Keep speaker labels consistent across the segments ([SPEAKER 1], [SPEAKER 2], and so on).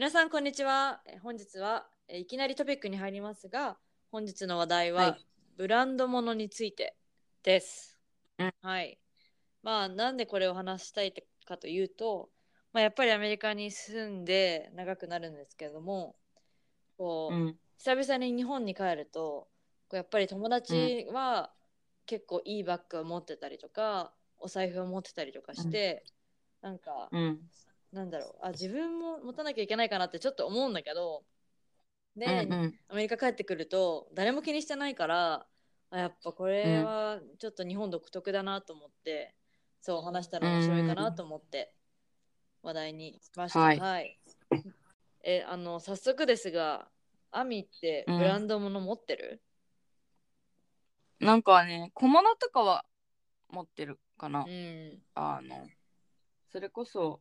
[SPEAKER 1] 皆さん、こんにちは。え本日はえいきなりトピックに入りますが、本日の話題は、
[SPEAKER 2] はい
[SPEAKER 1] ブランド物のについてです。
[SPEAKER 2] うん
[SPEAKER 1] はい。まあ、なんでこれを話したいかというと、まあ、やっぱりアメリカに住んで長くなるんですけれども、こう、
[SPEAKER 2] ん。
[SPEAKER 1] 久々に日本に帰るとこうやっぱり友達は結構いいバッグを持ってたりとかお財布を持ってたりとかして、なんか、
[SPEAKER 2] うん。
[SPEAKER 1] なんだろう。あ自分も持たなきゃいけないかなってちょっと思うんだけどで、
[SPEAKER 2] うん
[SPEAKER 1] アメリカ帰ってくると誰も気にしてないからあやっぱこれはちょっと日本独特だなと思って、そう話したら面白いかなと思って話題にしました。
[SPEAKER 2] はい。
[SPEAKER 1] はい、えあの早速ですがアミってブランド物持ってる、
[SPEAKER 3] なんかね小物とかは持ってるかな、
[SPEAKER 1] うん、
[SPEAKER 3] あのそれこそ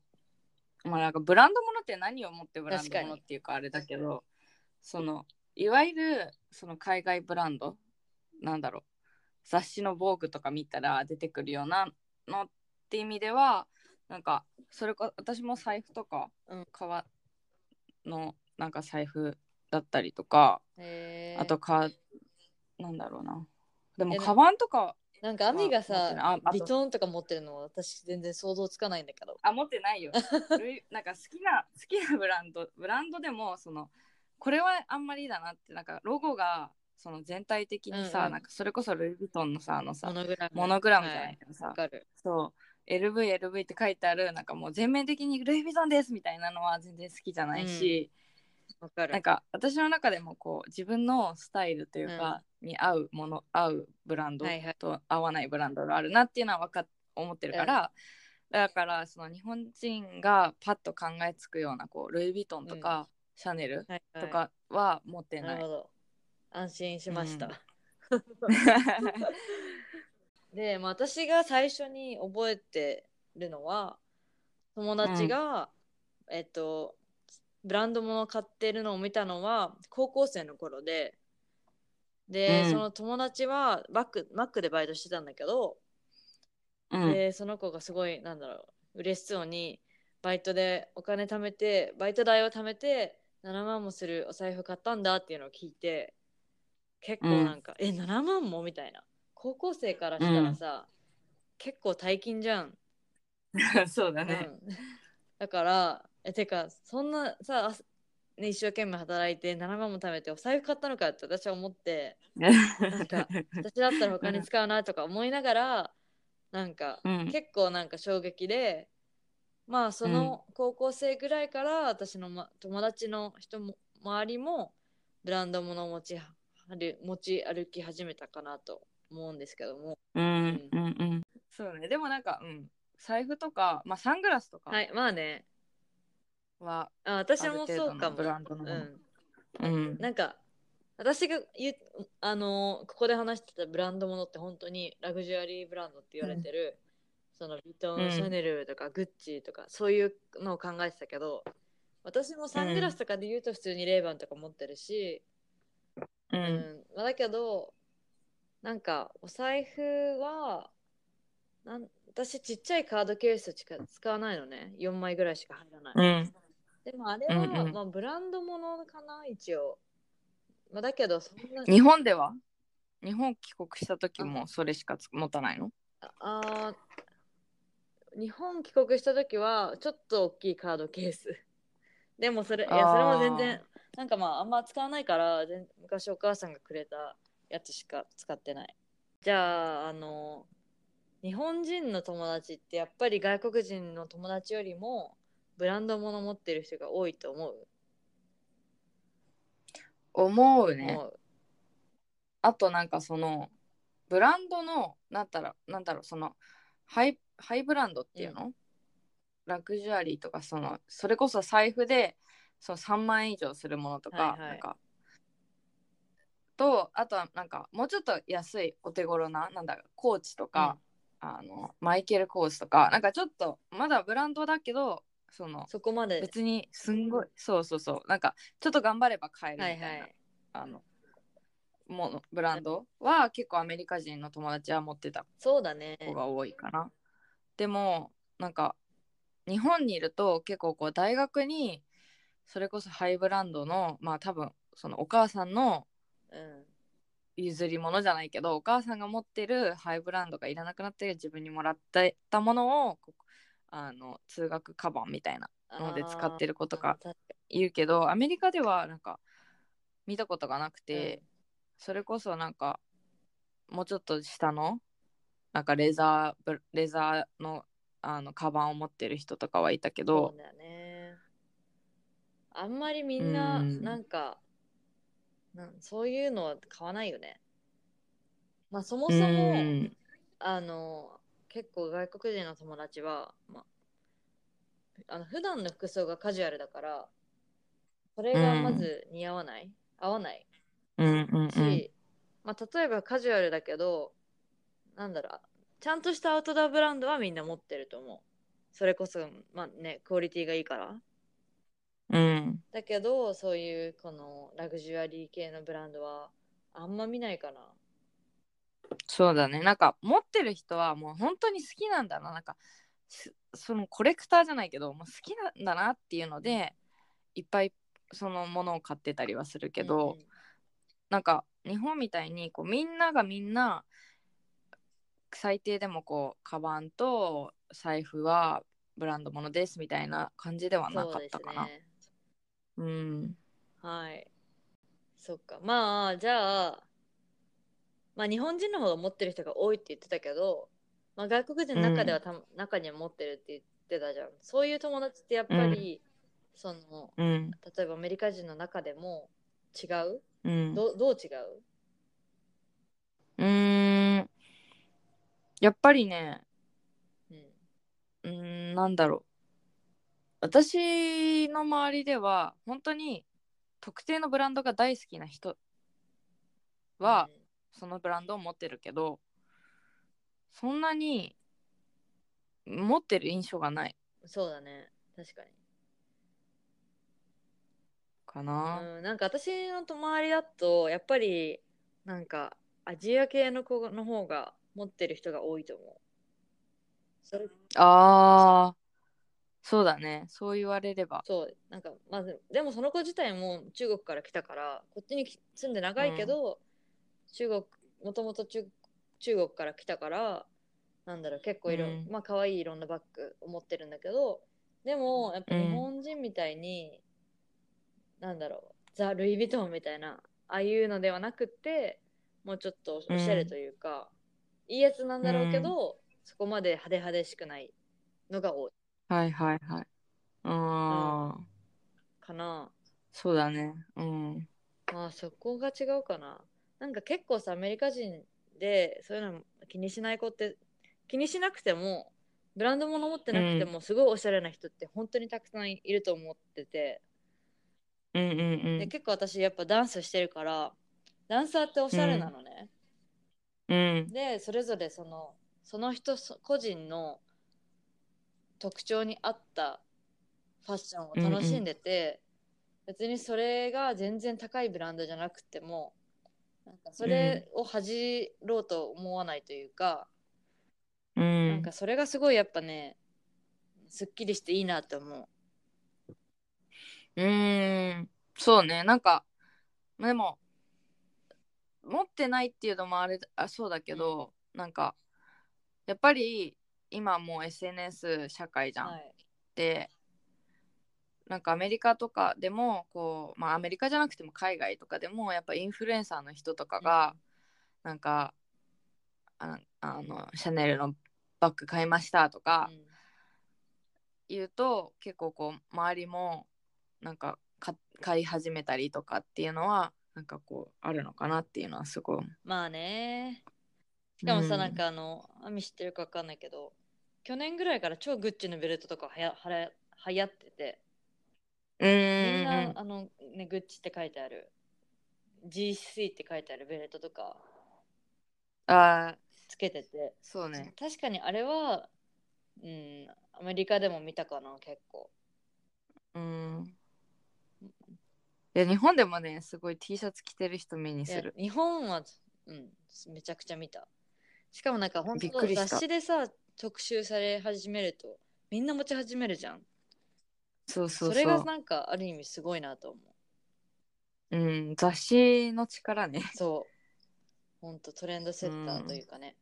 [SPEAKER 3] まあなんかブランド物って何を持ってブランド
[SPEAKER 1] 確かに。
[SPEAKER 3] 物っていうかあれだけどそのいわゆるその海外ブランドなんだろう雑誌の防具とか見たら出てくるようなのって意味ではなんかそれこ私も財布とか
[SPEAKER 1] うん。
[SPEAKER 3] 革のなんか財布だったりとか、あとかなんだろうな。でも
[SPEAKER 1] え
[SPEAKER 3] カバンとか
[SPEAKER 1] なんかアミがさビトンとか持ってるの私全然想像つかないんだけど。
[SPEAKER 3] あ持ってないよ。なんか好きな好きなブランドブランドでもそのこれはあんまりだなってなんかロゴがその全体的にさ、
[SPEAKER 1] うんうん。
[SPEAKER 3] なんかそれこそルイ・ヴィトンのさあのさ
[SPEAKER 1] モノグラム。
[SPEAKER 3] じゃないけどさ、
[SPEAKER 1] わかる。
[SPEAKER 3] そう。LVLV って書いてあるなんかもう全面的にルイ・ヴィトンですみたいなのは全然好きじゃないし、なんか私の中でもこう自分のスタイルというか、に合うもの合うブランド
[SPEAKER 1] はいはい。
[SPEAKER 3] と合わないブランドがあるなっていうのは分かっ思ってるから、だからその日本人がパッと考えつくようなこうルイ・ヴィトンとか、シャネル
[SPEAKER 1] はいはい。
[SPEAKER 3] とかは持ってない。
[SPEAKER 1] なるほど。安心しました、
[SPEAKER 3] うん。
[SPEAKER 1] で、まあ、私が最初に覚えてるのは友達が、えっとブランド物を買ってるのを見たのは高校生の頃で。で、
[SPEAKER 3] うん。
[SPEAKER 1] その友達はバックマックでバイトしてたんだけど、
[SPEAKER 3] うん。
[SPEAKER 1] でその子がすごいなんだろう嬉しそうにバイトでお金貯めてバイト代を貯めて7万もするお財布買ったんだっていうのを聞いて結構なんか、え7万もみたいな。高校生からしたらさ、結構大金じゃん、
[SPEAKER 3] そうだね。
[SPEAKER 1] うん。だからえてかそんなさ、あね、一生懸命働いて7万も貯めてお財布買ったのかって私は思ってなんか私だったら他に使うなとか思いながらなんか、
[SPEAKER 3] うん。
[SPEAKER 1] 結構なんか衝撃でまあその高校生ぐらいから私の、ま、友達の人も周りもブランド物を持ちはる持ち歩き始めたかなと思うんですけども。
[SPEAKER 3] うん。うん。うん。そうね。でもなんか、うん、財布とか、まあ、サングラスとか。
[SPEAKER 1] はい。まあね
[SPEAKER 3] は、
[SPEAKER 1] あ私もそうかも。
[SPEAKER 3] ブランドの
[SPEAKER 1] うん。
[SPEAKER 3] うん、
[SPEAKER 1] なんか私が言うあのーここで話してたブランドものって本当にラグジュアリーブランドって言われてる、そのビトン、
[SPEAKER 3] うん。
[SPEAKER 1] シャネルとかグッチとかそういうのを考えてたけど私もサングラスとかで言うと普通にレイバンとか持ってるし、
[SPEAKER 3] う
[SPEAKER 1] うん。んまあ、だけどなんかお財布はなん私ちっちゃいカードケースしか使わないのね。4枚ぐらいしか入らない、
[SPEAKER 3] うん
[SPEAKER 1] でもあれは、
[SPEAKER 3] うんうん。
[SPEAKER 1] まあ、ブランドものかな一応、まあ、だけどそんな
[SPEAKER 3] 日本では？日本帰国した時もそれしかつ持たないの？
[SPEAKER 1] あー日本帰国した時はちょっと大きいカードケース。でもそれいやそれも全然なんかまああんま使わないから全昔お母さんがくれたやつしか使ってない。じゃああの日本人の友達ってやっぱり外国人の友達よりもブランド物持ってる人が多いと思う？
[SPEAKER 3] 思うね。
[SPEAKER 1] 思う。
[SPEAKER 3] あとなんかそのブランドのなんだろうなんだろうそのハイハイブランドっていうの、ラグジュアリーとかそのそれこそ財布でそう3万円以上するものとか,、
[SPEAKER 1] はいはい。
[SPEAKER 3] なんか。とあとはなんかもうちょっと安いお手頃ななんだコーチとか、あのマイケル・コーチとかなんかちょっとまだブランドだけどその
[SPEAKER 1] そこまで。
[SPEAKER 3] 別にすんごいそうそうそう。なんかちょっと頑張れば買えるみたいな、
[SPEAKER 1] はいはい。
[SPEAKER 3] あのものブランドは結構アメリカ人の友達は持ってた
[SPEAKER 1] そうだね。
[SPEAKER 3] 子が多いかな。でもなんか日本にいると結構こう大学にそれこそハイブランドのまあ多分そのお母さんの
[SPEAKER 1] うん。
[SPEAKER 3] 譲り物じゃないけどお母さんが持ってるハイブランドがいらなくなって自分にもらってたものをあの通学カバンみたいなので使ってる子とかいるけどアメリカではなんか見たことがなくて、それこそなんかもうちょっと下のなんかレザーブレザーのあのカバンを持ってる人とかはいたけ
[SPEAKER 1] そ
[SPEAKER 3] ど
[SPEAKER 1] うだよね。あんまりみんな
[SPEAKER 3] うん。
[SPEAKER 1] なんかなんそういうのは買わないよね。まあそもそも
[SPEAKER 3] うん。
[SPEAKER 1] あの結構外国人の友達は、まあ、あの普段の服装がカジュアルだからそれがまず似合わない、合わない
[SPEAKER 3] うんうんうん。
[SPEAKER 1] し、まあ、例えばカジュアルだけどなんだろうちゃんとしたアウトドアブランドはみんな持ってると思う。それこそまあねクオリティがいいから。
[SPEAKER 3] うん。
[SPEAKER 1] だけどそういうこのラグジュアリー系のブランドはあんま見ないかな
[SPEAKER 3] そうだね。なんか持ってる人はもう本当に好きなんだな。なんかすそのコレクターじゃないけどもう好きなんだなっていうのでいっぱいそのものを買ってたりはするけど、
[SPEAKER 1] うん
[SPEAKER 3] なん。か日本みたいにこうみんながみんな最低でもこうカバンと財布はブランドものですみたいな感じではなかったかな。
[SPEAKER 1] ね。
[SPEAKER 3] うん。
[SPEAKER 1] はい。そっか。まあじゃあまあ日本人の方が持ってる人が多いって言ってたけど、まあ、外国人の中ではた、中には持ってるって言ってたじゃん。そういう友達ってやっぱり、その
[SPEAKER 3] うん。
[SPEAKER 1] 例えばアメリカ人の中でも違う？
[SPEAKER 3] うん。
[SPEAKER 1] どどう違う？
[SPEAKER 3] うーん。やっぱりね
[SPEAKER 1] うん。
[SPEAKER 3] うーんなんだろう。私の周りでは本当に特定のブランドが大好きな人は、そのブランドを持ってるけどそんなに持ってる印象がない。
[SPEAKER 1] うんそうだね。確かに。
[SPEAKER 3] かな。
[SPEAKER 1] うん、なんか私の周りだとやっぱりなんかアジア系の子の方が持ってる人が多いと思う。それ。
[SPEAKER 3] あー。そうだね。そう言われれば。
[SPEAKER 1] そう。なんかまずでもその子自体も中国から来たからこっちにき住んで長いけど、中国もともと中中国から来たからなんだろう結構いろ、
[SPEAKER 3] うん
[SPEAKER 1] まあ可愛いいろんなバッグを持ってるんだけどでもやっぱ
[SPEAKER 3] うん
[SPEAKER 1] 日本人みたいに、なんだろうザ・ルイ・ヴィトンみたいなああいうのではなくってもうちょっとおしゃれというか、いいやつなんだろうけど、そこまで派手派手しくないのが多い
[SPEAKER 3] はいはいはい。うーん
[SPEAKER 1] かな。
[SPEAKER 3] そうだね。うん。
[SPEAKER 1] まあそこが違うかな。なんか結構さアメリカ人でそういうの気にしない子って気にしなくてもブランド物持ってなくてもすごいおしゃれな人って本当にたくさんいると思ってて、
[SPEAKER 3] うんうんうん。
[SPEAKER 1] で結構私やっぱダンスしてるからダンサーっておしゃれなのね。
[SPEAKER 3] うん。
[SPEAKER 1] でそれぞれそのその人そ個人の特徴に合ったファッションを楽しんでて、別にそれが全然高いブランドじゃなくてもなんかそれを恥じろうと思わないというか、
[SPEAKER 3] う
[SPEAKER 1] なん
[SPEAKER 3] ん
[SPEAKER 1] かそれがすごいやっぱねすっきりしていいなと思う。
[SPEAKER 3] うーん。そうね。なんか、でも、持ってないっていうのもあれあそうだけど、なんか、やっぱり今もう SNS 社会じゃん。
[SPEAKER 1] はい、
[SPEAKER 3] でなんかアメリカとかでもこうまあアメリカじゃなくても海外とかでもやっぱインフルエンサーの人とかがなんかああのシャネルのバッグ買いましたとか
[SPEAKER 1] うん。
[SPEAKER 3] 言うと結構こう周りもなんかか買い始めたりとかっていうのはなんかこうあるのかなっていうのはすごい。
[SPEAKER 1] まあね。しかもさ、
[SPEAKER 3] うん
[SPEAKER 1] なんかあのアミ知ってるか分かんないけど去年ぐらいから超グッチのベルトとかはやはや流行ってて。
[SPEAKER 3] うん
[SPEAKER 1] みんな、あの、ね、グッチって書いてある。GC って書いてあるベルトとか。
[SPEAKER 3] あー。
[SPEAKER 1] つけてて。
[SPEAKER 3] そうね。
[SPEAKER 1] 確かにあれは、うん、アメリカでも見たかな結構。
[SPEAKER 3] うん。いや日本でもねすごい T シャツ着てる人目にする。
[SPEAKER 1] 日本は、うん、めちゃくちゃ見た。しかもなんか本当雑誌でさ特集され始めるとみんな持ち始めるじゃん
[SPEAKER 3] そうそうそう。
[SPEAKER 1] それがなんかある意味すごいなと思う。
[SPEAKER 3] うん雑誌の力ね。
[SPEAKER 1] そう。本当トレンドセッターというかね、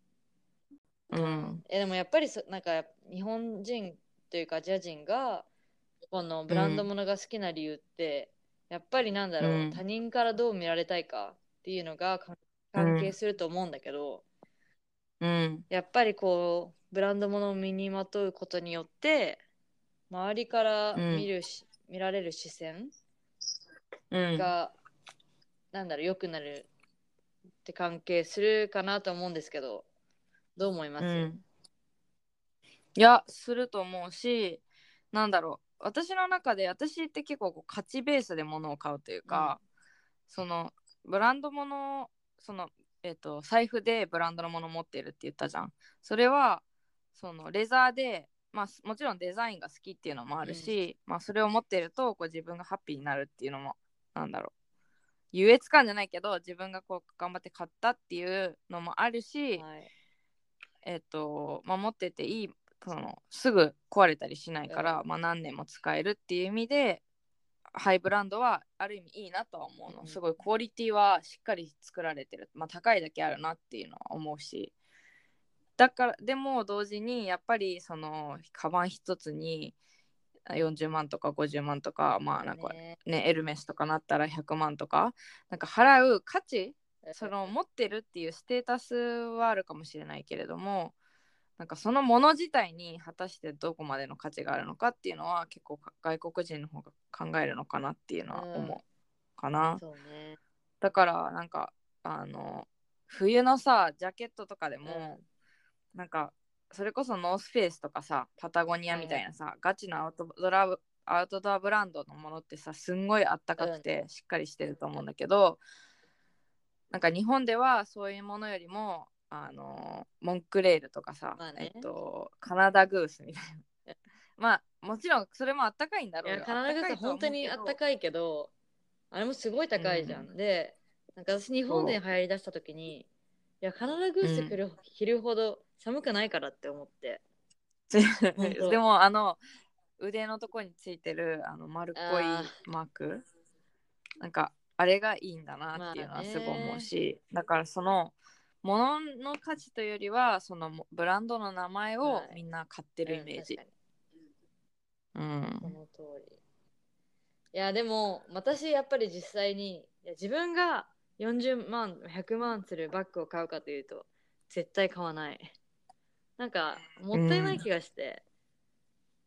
[SPEAKER 3] うん。
[SPEAKER 1] えでもやっぱりそなんか日本人というかアジア人がこのブランド物が好きな理由って、やっぱりなんだろう、
[SPEAKER 3] うん。
[SPEAKER 1] 他人からどう見られたいかっていうのがか関係すると思うんだけど、
[SPEAKER 3] うん。
[SPEAKER 1] やっぱりこうブランド物を身にまとうことによって周りから見るし、見られる視線
[SPEAKER 3] うん。
[SPEAKER 1] が、なんだろう良くなるって関係するかなと思うんですけどどう思います、
[SPEAKER 3] うん。いやすると思うしなんだろう私の中で私って結構こう価値ベースで物を買うというか、そのブランド物そのえっ、と財布でブランドのもの持ってるって言ったじゃん。それはそのレザーでまあもちろんデザインが好きっていうのもあるし、まあそれを持ってるとこう自分がハッピーになるっていうのもなんだろう。優越感じゃないけど自分がこう頑張って買ったっていうのもあるし、
[SPEAKER 1] はい。
[SPEAKER 3] えっ、と、まあ、持ってていいそのすぐ壊れたりしないから、まあ、何年も使えるっていう意味でハイブランドはある意味いいなとは思うの、
[SPEAKER 1] うん。
[SPEAKER 3] すごいクオリティはしっかり作られてる、まあ、高いだけあるなっていうのは思うしだからでも同時にやっぱりそのカバン一つに40万とか50万とかまあなんか
[SPEAKER 1] ね。
[SPEAKER 3] ねエルメスとかなったら100万とかなんか払う価値その持ってるっていうステータスはあるかもしれないけれどもなんかそのもの自体に果たしてどこまでの価値があるのかっていうのは結構か外国人の方が考えるのかなっていうのは思うかな、
[SPEAKER 1] そうね。
[SPEAKER 3] だからなんかあの冬のさジャケットとかでも、なんかそれこそノースフェイスとかさパタゴニアみたいなさ、ガチのアウトドラアウトドアブランドのものってさすんごいあったかくてしっかりしてると思うんだけど、なんか日本ではそういうものよりもあのモンクレールとかさ、
[SPEAKER 1] まあね。
[SPEAKER 3] えっとカナダグースみたいな。まあもちろんそれもあったかいんだ
[SPEAKER 1] い
[SPEAKER 3] ろうよ。
[SPEAKER 1] やカナダグースは本当にあった
[SPEAKER 3] い
[SPEAKER 1] かいけどあれもすごい高いじゃん、
[SPEAKER 3] う
[SPEAKER 1] でなんか私日本で流行りだした時にいやカナダグース着る,、着るほど寒くないからって思って。
[SPEAKER 3] でもあの腕のとこについてるあの丸っこい
[SPEAKER 1] あ
[SPEAKER 3] マーク。なんかあれがいいんだなっていうのはすごい思うし、だからそのものの価値というよりはそのブランドの名前を
[SPEAKER 1] はい。
[SPEAKER 3] みんな買ってるイメージ。
[SPEAKER 1] うん、確か
[SPEAKER 3] うん。
[SPEAKER 1] にその通り。いやでも私やっぱり実際に自分が40万100万するバッグを買うかというと絶対買わないなんかもったいない気がして、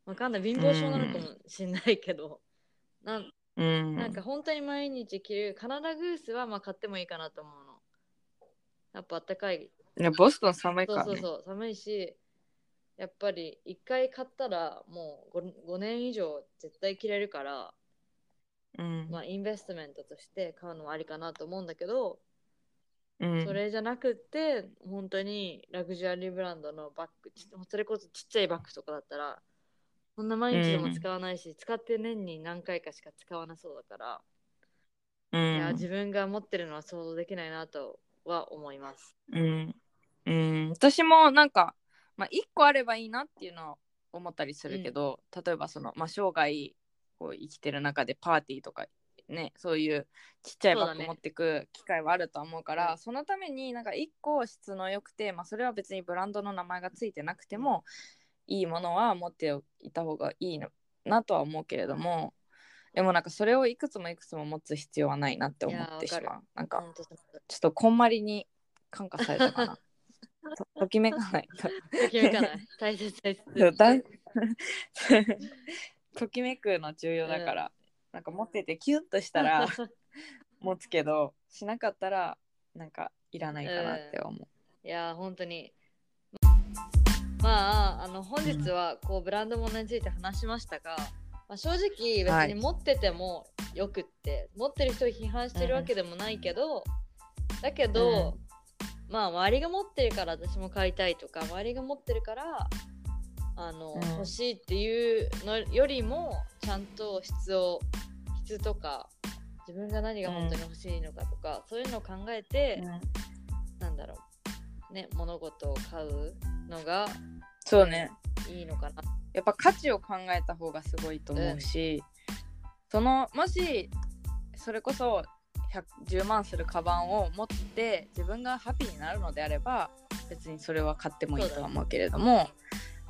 [SPEAKER 1] わかんない。貧乏症なのかもしんないけど、なん
[SPEAKER 3] うん。
[SPEAKER 1] なんか本当に毎日着るカナダグースはまあ買ってもいいかなと思うの。やっぱあったかい。
[SPEAKER 3] いやボストン寒い
[SPEAKER 1] そ
[SPEAKER 3] からね。
[SPEAKER 1] うそうそう、寒いし、やっぱり一回買ったらもう 5, 5年以上絶対着れるから、
[SPEAKER 3] うん。
[SPEAKER 1] まあインベストメントとして買うのもありかなと思うんだけど、
[SPEAKER 3] うん
[SPEAKER 1] それじゃなくって本当にラグジュアリーブランドのバッグ、ちそれこそちっちゃいバッグとかだったら、そんな毎日でも使わないし、使って年に何回かしか使わなそうだから、
[SPEAKER 3] うん。
[SPEAKER 1] いや自分が持ってるのは想像できないなとは思います。
[SPEAKER 3] うん、うん、私もなんか、まあ、1個あればいいなっていうのは思ったりするけど、例えばその、まあ、生涯こう生きてる中でパーティーとかねそういうちっちゃいバッグ持ってく機会はあると思うから
[SPEAKER 1] うん
[SPEAKER 3] そのためになんか1個質の良くて、まあ、それは別にブランドの名前がついてなくてもいいものは持っていた方がいいのなとは思うけれどもでもなんかそれをいくつもいくつも持つ必要はないなって思ってしまうなんかちょっとこんまりに感化されたかな。とときめかないと。
[SPEAKER 1] ときめかない。大切大
[SPEAKER 3] そう
[SPEAKER 1] 切。
[SPEAKER 3] だん ときめくの重要だから、なんか持っててキュッとしたら 持つけど、しなかったらなんかいらないかなって思う。
[SPEAKER 1] いや本当に。まああの本日はこうブランド物について話しましたが、まあ、正直別に持っててもよくって、持ってる人を批判してるわけでもないけど、だけど、まあ周りが持ってるから私も買いたいとか周りが持ってるからあの、
[SPEAKER 3] うん。
[SPEAKER 1] 欲しいっていうのよりもちゃんと質を質とか自分が何が本当に欲しいのかとか、そういうのを考えて、なんだろうね物事を買うのが
[SPEAKER 3] そうね。
[SPEAKER 1] いいのかな。
[SPEAKER 3] やっぱ価値を考えた方がすごいと思うし、そのもしそれこそ110万するカバンを持って自分がハッピーになるのであれば別にそれは買ってもいいとは思うけれども、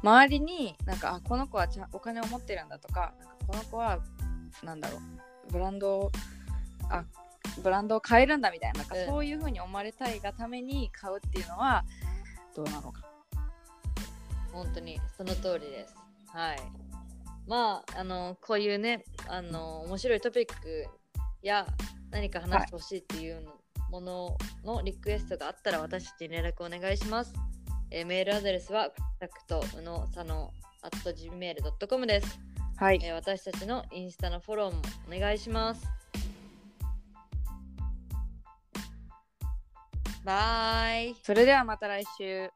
[SPEAKER 3] 周りになんかあこの子はちゃんお金を持ってるんだとかなんかこの子はなんだろうブランドをあブランドを買えるんだみたいななんか
[SPEAKER 1] うん
[SPEAKER 3] そういうふうに思われたいがために買うっていうのはどうなのか。
[SPEAKER 1] 本当にその通りです。はい。まあ、あの、こういうね、あの、面白いトピックや何か話してほしいっていうのもののリクエストがあったら私たちに連絡お願いします。えーメールアドレスは、タクトうのさの at gmail.com です、
[SPEAKER 3] はい、
[SPEAKER 1] えー私たちのインスタのフォローもお願いします。バイ。
[SPEAKER 3] それではまた来週。